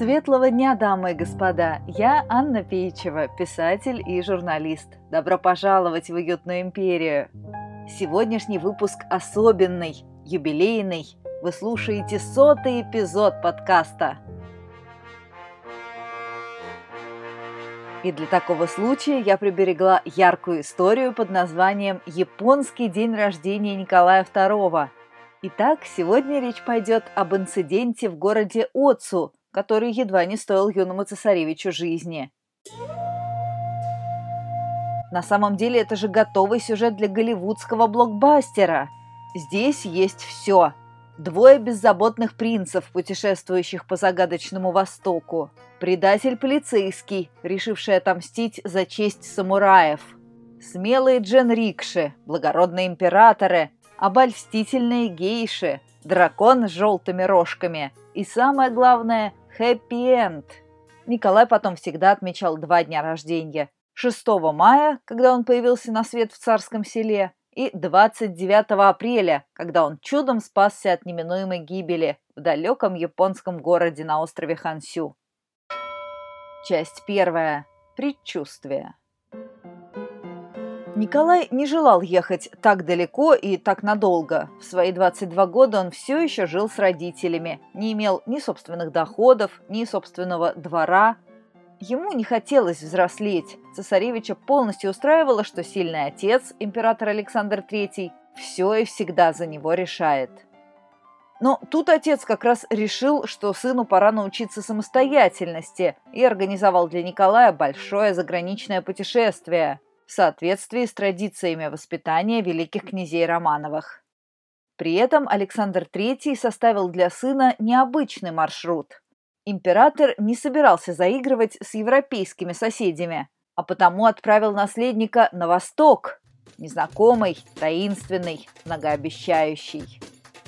Светлого дня, дамы и господа! Я Анна Пейчева, писатель и журналист. Добро пожаловать в уютную империю! Сегодняшний выпуск особенный, юбилейный. Вы слушаете сотый эпизод подкаста. И для такого случая я приберегла яркую историю под названием «Японский день рождения Николая II». Итак, сегодня речь пойдет об инциденте в городе Оцу, который едва не стоил юному цесаревичу жизни. На самом деле это же готовый сюжет для голливудского блокбастера. Здесь есть все. Двое беззаботных принцев, путешествующих по загадочному Востоку. Предатель полицейский, решивший отомстить за честь самураев. Смелые джен-рикши, благородные императоры, обольстительные гейши, дракон с желтыми рожками и, самое главное, хэппи-энд. Николай потом всегда отмечал два дня рождения. 6 мая, когда он появился на свет в царском селе, и 29 апреля, когда он чудом спасся от неминуемой гибели в далеком японском городе на острове Хансю. Часть первая. Предчувствие. Николай не желал ехать так далеко и так надолго. В свои 22 года он все еще жил с родителями, не имел ни собственных доходов, ни собственного двора. Ему не хотелось взрослеть. Цесаревича полностью устраивало, что сильный отец, император Александр III, все и всегда за него решает. Но тут отец как раз решил, что сыну пора научиться самостоятельности и организовал для Николая большое заграничное путешествие – в соответствии с традициями воспитания великих князей Романовых. При этом Александр III составил для сына необычный маршрут. Император не собирался заигрывать с европейскими соседями, а потому отправил наследника на восток, незнакомый, таинственный, многообещающий.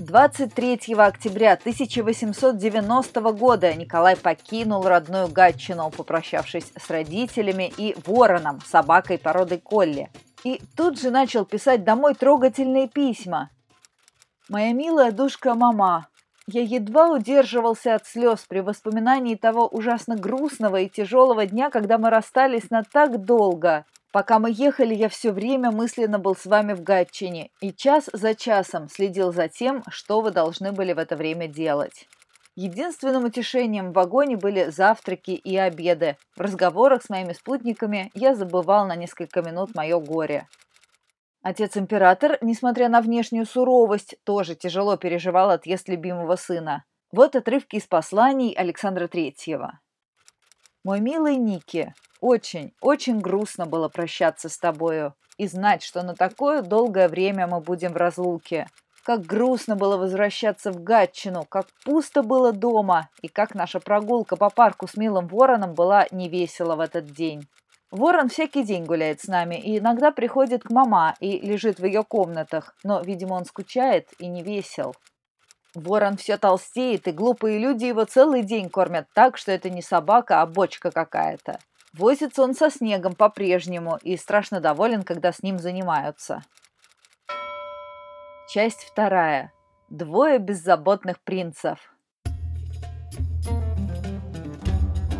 23 октября 1890 года Николай покинул родную Гатчину, попрощавшись с родителями и вороном, собакой породы Колли. И тут же начал писать домой трогательные письма. «Моя милая душка мама, я едва удерживался от слез при воспоминании того ужасно грустного и тяжелого дня, когда мы расстались на так долго. Пока мы ехали, я все время мысленно был с вами в Гатчине и час за часом следил за тем, что вы должны были в это время делать. Единственным утешением в вагоне были завтраки и обеды. В разговорах с моими спутниками я забывал на несколько минут мое горе. Отец-император, несмотря на внешнюю суровость, тоже тяжело переживал отъезд любимого сына. Вот отрывки из посланий Александра Третьего. «Мой милый Ники, очень, очень грустно было прощаться с тобою и знать, что на такое долгое время мы будем в разлуке. Как грустно было возвращаться в Гатчину, как пусто было дома, и как наша прогулка по парку с милым вороном была невесела в этот день. Ворон всякий день гуляет с нами и иногда приходит к мама и лежит в ее комнатах, но, видимо, он скучает и не весел. Ворон все толстеет, и глупые люди его целый день кормят так, что это не собака, а бочка какая-то. Возится он со снегом по-прежнему и страшно доволен, когда с ним занимаются. Часть вторая. Двое беззаботных принцев.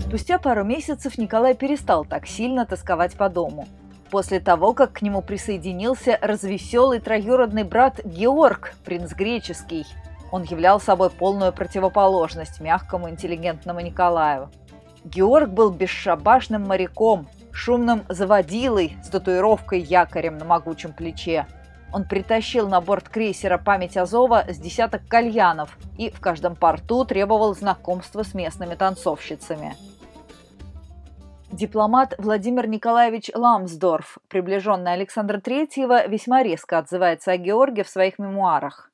Спустя пару месяцев Николай перестал так сильно тосковать по дому. После того, как к нему присоединился развеселый троюродный брат Георг, принц греческий. Он являл собой полную противоположность мягкому интеллигентному Николаю – Георг был бесшабашным моряком, шумным заводилой с татуировкой якорем на могучем плече. Он притащил на борт крейсера «Память Азова» с десяток кальянов и в каждом порту требовал знакомства с местными танцовщицами. Дипломат Владимир Николаевич Ламсдорф, приближенный Александра III, весьма резко отзывается о Георге в своих мемуарах.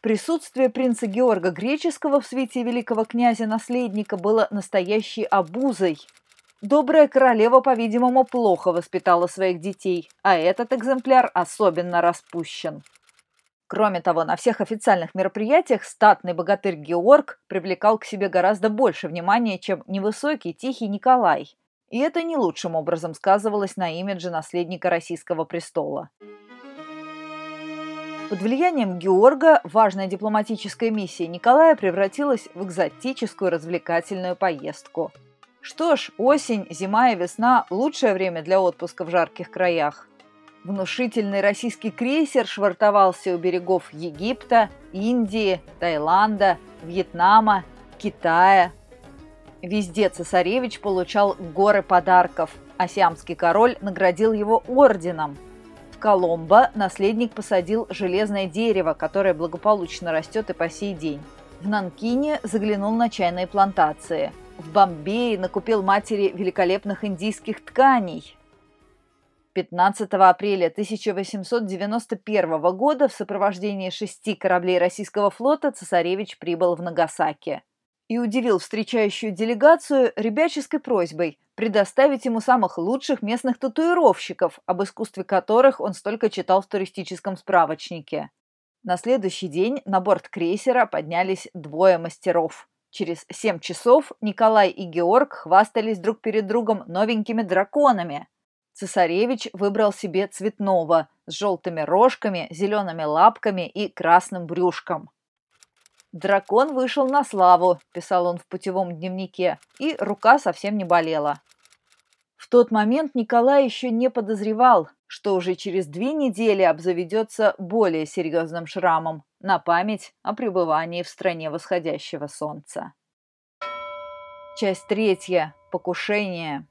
Присутствие принца Георга Греческого в свете великого князя-наследника было настоящей обузой. Добрая королева, по-видимому, плохо воспитала своих детей, а этот экземпляр особенно распущен. Кроме того, на всех официальных мероприятиях статный богатырь Георг привлекал к себе гораздо больше внимания, чем невысокий, тихий Николай. И это не лучшим образом сказывалось на имидже наследника российского престола. Под влиянием Георга важная дипломатическая миссия Николая превратилась в экзотическую развлекательную поездку. Что ж, осень, зима и весна – лучшее время для отпуска в жарких краях. Внушительный российский крейсер швартовался у берегов Египта, Индии, Таиланда, Вьетнама, Китая. Везде цесаревич получал горы подарков, а сиамский король наградил его орденом. Коломбо наследник посадил железное дерево, которое благополучно растет и по сей день. В Нанкине заглянул на чайные плантации. В Бомбее накупил матери великолепных индийских тканей – 15 апреля 1891 года в сопровождении шести кораблей российского флота цесаревич прибыл в Нагасаки и удивил встречающую делегацию ребяческой просьбой предоставить ему самых лучших местных татуировщиков, об искусстве которых он столько читал в туристическом справочнике. На следующий день на борт крейсера поднялись двое мастеров. Через семь часов Николай и Георг хвастались друг перед другом новенькими драконами – Цесаревич выбрал себе цветного с желтыми рожками, зелеными лапками и красным брюшком. «Дракон вышел на славу», – писал он в путевом дневнике, и рука совсем не болела. Тот момент Николай еще не подозревал, что уже через две недели обзаведется более серьезным шрамом на память о пребывании в стране восходящего солнца. Часть третья. Покушение.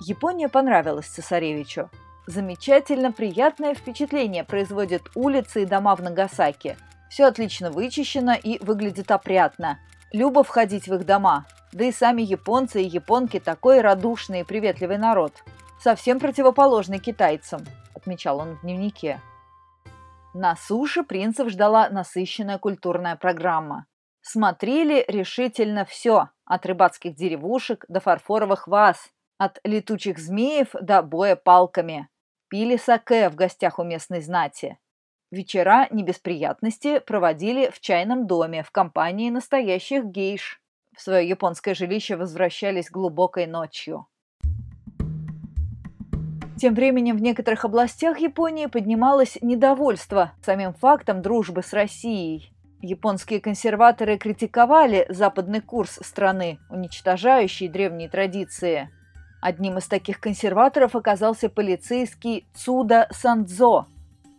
Япония понравилась цесаревичу. Замечательно приятное впечатление производят улицы и дома в Нагасаки. Все отлично вычищено и выглядит опрятно. Любо входить в их дома. Да и сами японцы и японки такой радушный и приветливый народ. Совсем противоположный китайцам, отмечал он в дневнике. На суше принцев ждала насыщенная культурная программа. Смотрели решительно все, от рыбацких деревушек до фарфоровых ваз – от летучих змеев до боя палками. Пили саке в гостях у местной знати. Вечера не без проводили в чайном доме в компании настоящих гейш. В свое японское жилище возвращались глубокой ночью. Тем временем в некоторых областях Японии поднималось недовольство самим фактом дружбы с Россией. Японские консерваторы критиковали западный курс страны, уничтожающий древние традиции – Одним из таких консерваторов оказался полицейский Цуда Сандзо.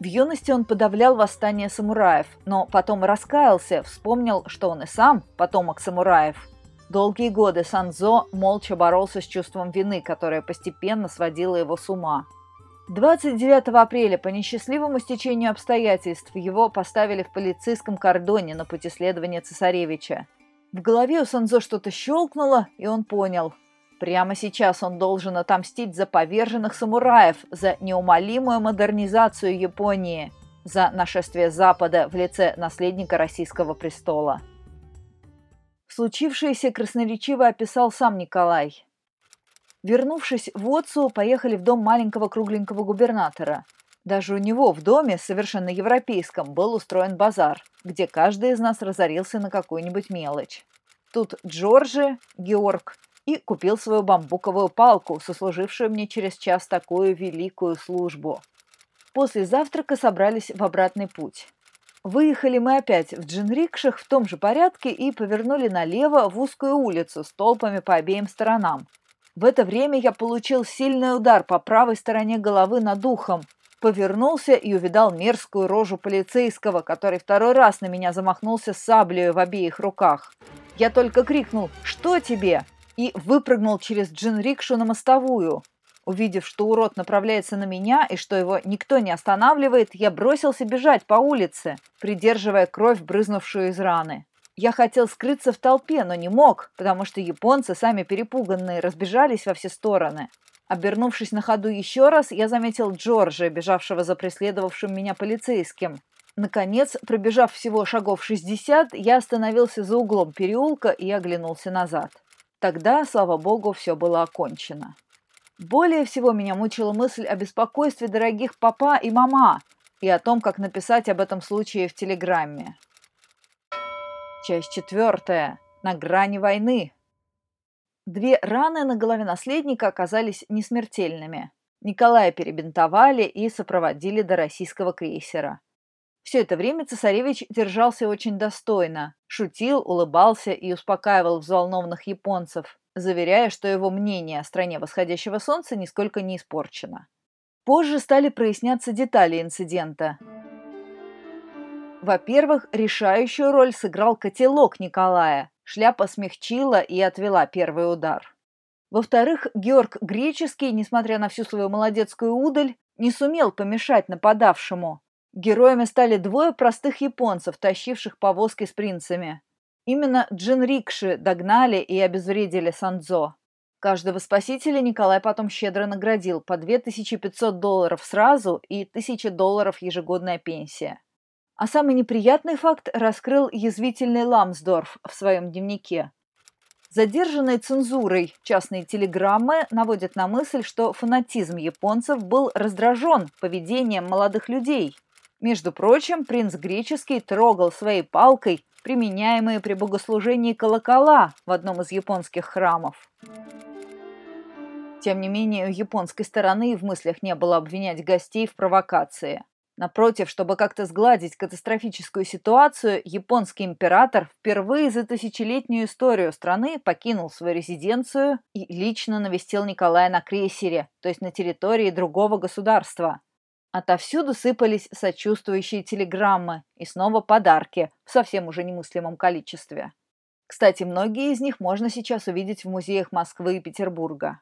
В юности он подавлял восстание самураев, но потом раскаялся, вспомнил, что он и сам потомок самураев. Долгие годы Сандзо молча боролся с чувством вины, которое постепенно сводило его с ума. 29 апреля по несчастливому стечению обстоятельств его поставили в полицейском кордоне на пути следования цесаревича. В голове у Санзо что-то щелкнуло, и он понял – Прямо сейчас он должен отомстить за поверженных самураев, за неумолимую модернизацию Японии, за нашествие Запада в лице наследника российского престола. Случившееся красноречиво описал сам Николай. Вернувшись в Отцу, поехали в дом маленького кругленького губернатора. Даже у него в доме, совершенно европейском, был устроен базар, где каждый из нас разорился на какую-нибудь мелочь. Тут Джорджи, Георг и купил свою бамбуковую палку, сослужившую мне через час такую великую службу. После завтрака собрались в обратный путь. Выехали мы опять в джинрикшах в том же порядке и повернули налево в узкую улицу с толпами по обеим сторонам. В это время я получил сильный удар по правой стороне головы над ухом, повернулся и увидал мерзкую рожу полицейского, который второй раз на меня замахнулся саблею в обеих руках. Я только крикнул «Что тебе?», и выпрыгнул через джин-рикшу на мостовую. Увидев, что урод направляется на меня и что его никто не останавливает, я бросился бежать по улице, придерживая кровь, брызнувшую из раны. Я хотел скрыться в толпе, но не мог, потому что японцы, сами перепуганные, разбежались во все стороны. Обернувшись на ходу еще раз, я заметил Джорджа, бежавшего за преследовавшим меня полицейским. Наконец, пробежав всего шагов 60, я остановился за углом переулка и оглянулся назад. Тогда, слава богу, все было окончено. Более всего меня мучила мысль о беспокойстве дорогих папа и мама и о том, как написать об этом случае в телеграмме. Часть четвертая. На грани войны. Две раны на голове наследника оказались несмертельными. Николая перебинтовали и сопроводили до российского крейсера. Все это время цесаревич держался очень достойно, шутил, улыбался и успокаивал взволнованных японцев, заверяя, что его мнение о стране восходящего солнца нисколько не испорчено. Позже стали проясняться детали инцидента. Во-первых, решающую роль сыграл котелок Николая. Шляпа смягчила и отвела первый удар. Во-вторых, Георг Греческий, несмотря на всю свою молодецкую удаль, не сумел помешать нападавшему. Героями стали двое простых японцев, тащивших повозки с принцами. Именно джинрикши догнали и обезвредили Сандзо. Каждого спасителя Николай потом щедро наградил по 2500 долларов сразу и 1000 долларов ежегодная пенсия. А самый неприятный факт раскрыл язвительный Ламсдорф в своем дневнике. Задержанные цензурой частные телеграммы наводят на мысль, что фанатизм японцев был раздражен поведением молодых людей. Между прочим, принц греческий трогал своей палкой применяемые при богослужении колокола в одном из японских храмов. Тем не менее, у японской стороны в мыслях не было обвинять гостей в провокации. Напротив, чтобы как-то сгладить катастрофическую ситуацию, японский император впервые за тысячелетнюю историю страны покинул свою резиденцию и лично навестил Николая на крейсере, то есть на территории другого государства. Отовсюду сыпались сочувствующие телеграммы и снова подарки в совсем уже немыслимом количестве. Кстати, многие из них можно сейчас увидеть в музеях Москвы и Петербурга.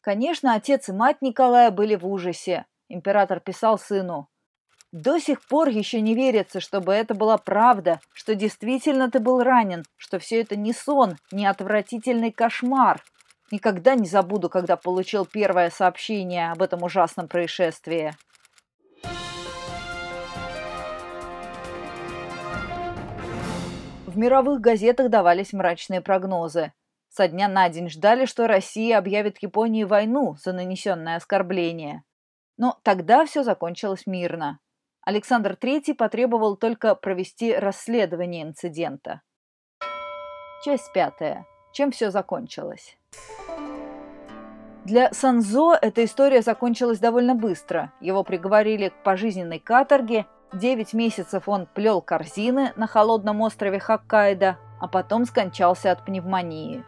Конечно, отец и мать Николая были в ужасе. Император писал сыну, до сих пор еще не верится, чтобы это была правда, что действительно ты был ранен, что все это не сон, не отвратительный кошмар. Никогда не забуду, когда получил первое сообщение об этом ужасном происшествии. В мировых газетах давались мрачные прогнозы. Со дня на день ждали, что Россия объявит Японии войну за нанесенное оскорбление. Но тогда все закончилось мирно. Александр III потребовал только провести расследование инцидента. Часть пятая. Чем все закончилось? Для Санзо эта история закончилась довольно быстро. Его приговорили к пожизненной каторге. Девять месяцев он плел корзины на холодном острове Хоккайдо, а потом скончался от пневмонии.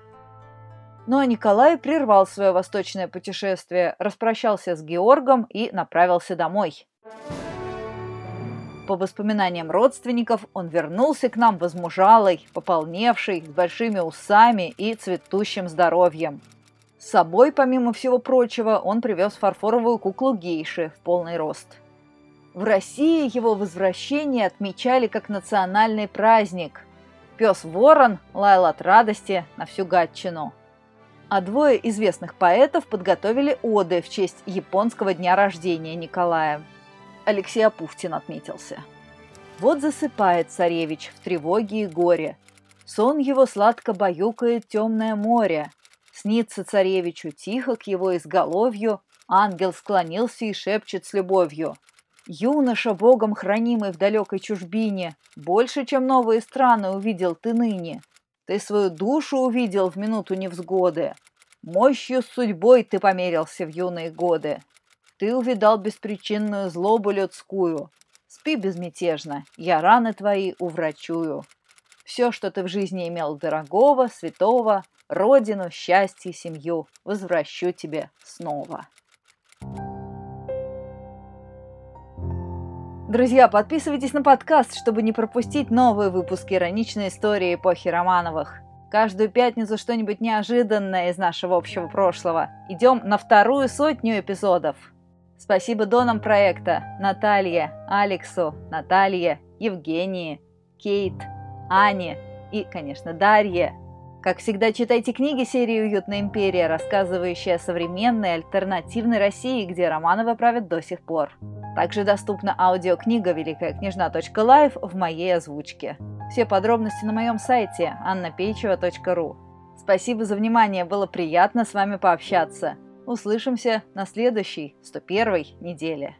Ну а Николай прервал свое восточное путешествие, распрощался с Георгом и направился домой. По воспоминаниям родственников, он вернулся к нам возмужалый, пополневший, с большими усами и цветущим здоровьем. С собой, помимо всего прочего, он привез фарфоровую куклу гейши в полный рост. В России его возвращение отмечали как национальный праздник. Пес-ворон лаял от радости на всю Гатчину. А двое известных поэтов подготовили оды в честь японского дня рождения Николая – Алексей Апухтин отметился. Вот засыпает царевич в тревоге и горе. Сон его сладко баюкает темное море. Снится царевичу тихо к его изголовью, ангел склонился и шепчет с любовью. Юноша, богом хранимый в далекой чужбине, больше, чем новые страны увидел ты ныне. Ты свою душу увидел в минуту невзгоды. Мощью с судьбой ты померился в юные годы. Ты увидал беспричинную злобу людскую. Спи безмятежно, я раны твои уврачую. Все, что ты в жизни имел дорогого, святого, родину, счастье, семью, возвращу тебе снова. Друзья, подписывайтесь на подкаст, чтобы не пропустить новые выпуски ироничной истории эпохи Романовых. Каждую пятницу что-нибудь неожиданное из нашего общего прошлого. Идем на вторую сотню эпизодов. Спасибо донам проекта Наталье, Алексу, Наталье, Евгении, Кейт, Ане и, конечно, Дарье. Как всегда, читайте книги серии «Уютная империя», рассказывающие о современной альтернативной России, где Романовы правят до сих пор. Также доступна аудиокнига «Великая княжна.лайф» в моей озвучке. Все подробности на моем сайте annapeichева.ru. Спасибо за внимание, было приятно с вами пообщаться. Услышимся на следующей 101 неделе.